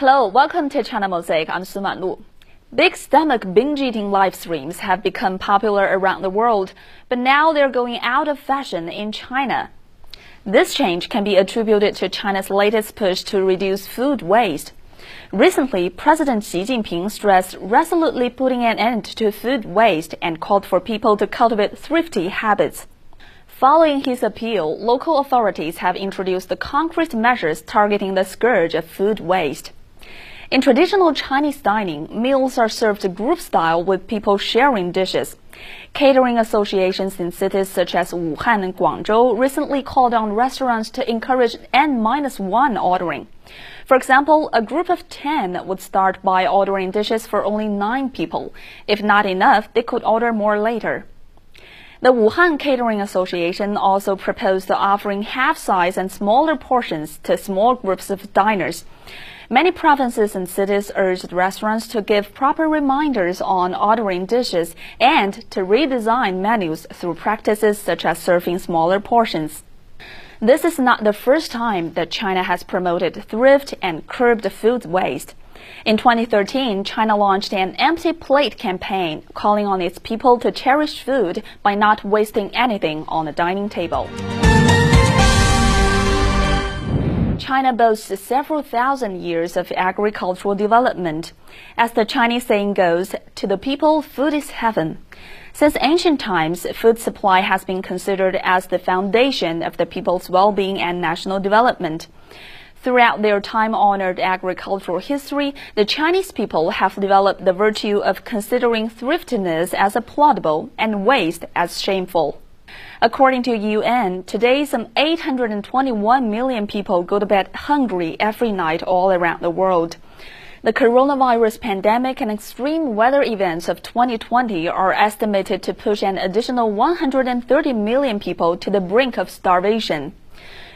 Hello, welcome to China Mosaic. I'm Su Manlu. Big stomach binge eating live streams have become popular around the world, but now they're going out of fashion in China. This change can be attributed to China's latest push to reduce food waste. Recently, President Xi Jinping stressed resolutely putting an end to food waste and called for people to cultivate thrifty habits. Following his appeal, local authorities have introduced concrete measures targeting the scourge of food waste. In traditional Chinese dining, meals are served group style with people sharing dishes. Catering associations in cities such as Wuhan and Guangzhou recently called on restaurants to encourage N-1 ordering. For example, a group of 10 would start by ordering dishes for only 9 people. If not enough, they could order more later. The Wuhan Catering Association also proposed offering half-size and smaller portions to small groups of diners. Many provinces and cities urged restaurants to give proper reminders on ordering dishes and to redesign menus through practices such as serving smaller portions. This is not the first time that China has promoted thrift and curbed food waste. In 2013, China launched an empty plate campaign calling on its people to cherish food by not wasting anything on the dining table. China boasts several thousand years of agricultural development. As the Chinese saying goes, to the people, food is heaven. Since ancient times, food supply has been considered as the foundation of the people's well-being and national development. Throughout their time-honored agricultural history, the Chinese people have developed the virtue of considering thriftiness as applaudable and waste as shameful. According to UN, today some 821 million people go to bed hungry every night all around the world. The coronavirus pandemic and extreme weather events of 2020 are estimated to push an additional 130 million people to the brink of starvation.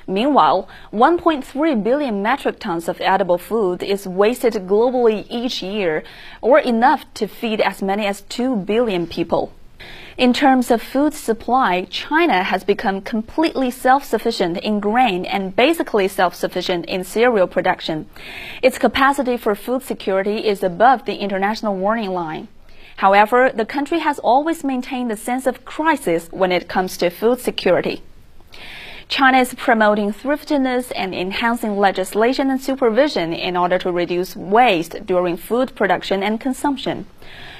Meanwhile, 1.3 billion metric tons of edible food is wasted globally each year, or enough to feed as many as 2 billion people. In terms of food supply, China has become completely self-sufficient in grain and basically self-sufficient in cereal production. Its capacity for food security is above the international warning line. However, the country has always maintained a sense of crisis when it comes to food security. China is promoting thriftiness and enhancing legislation and supervision in order to reduce waste during food production and consumption.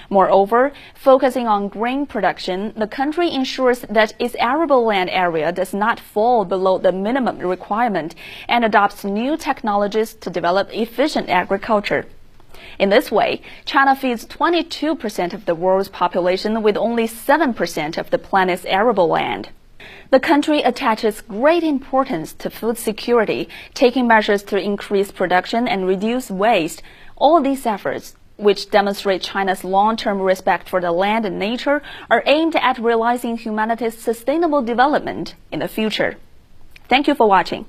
Moreover, focusing on grain production, the country ensures that its arable land area does not fall below the minimum requirement and adopts new technologies to develop efficient agriculture. In this way, China feeds 22% of the world's population with only 7% of the planet's arable land. The country attaches great importance to food security, taking measures to increase production and reduce waste. All these efforts, which demonstrate China's long-term respect for the land and nature, are aimed at realizing humanity's sustainable development in the future. Thank you for watching.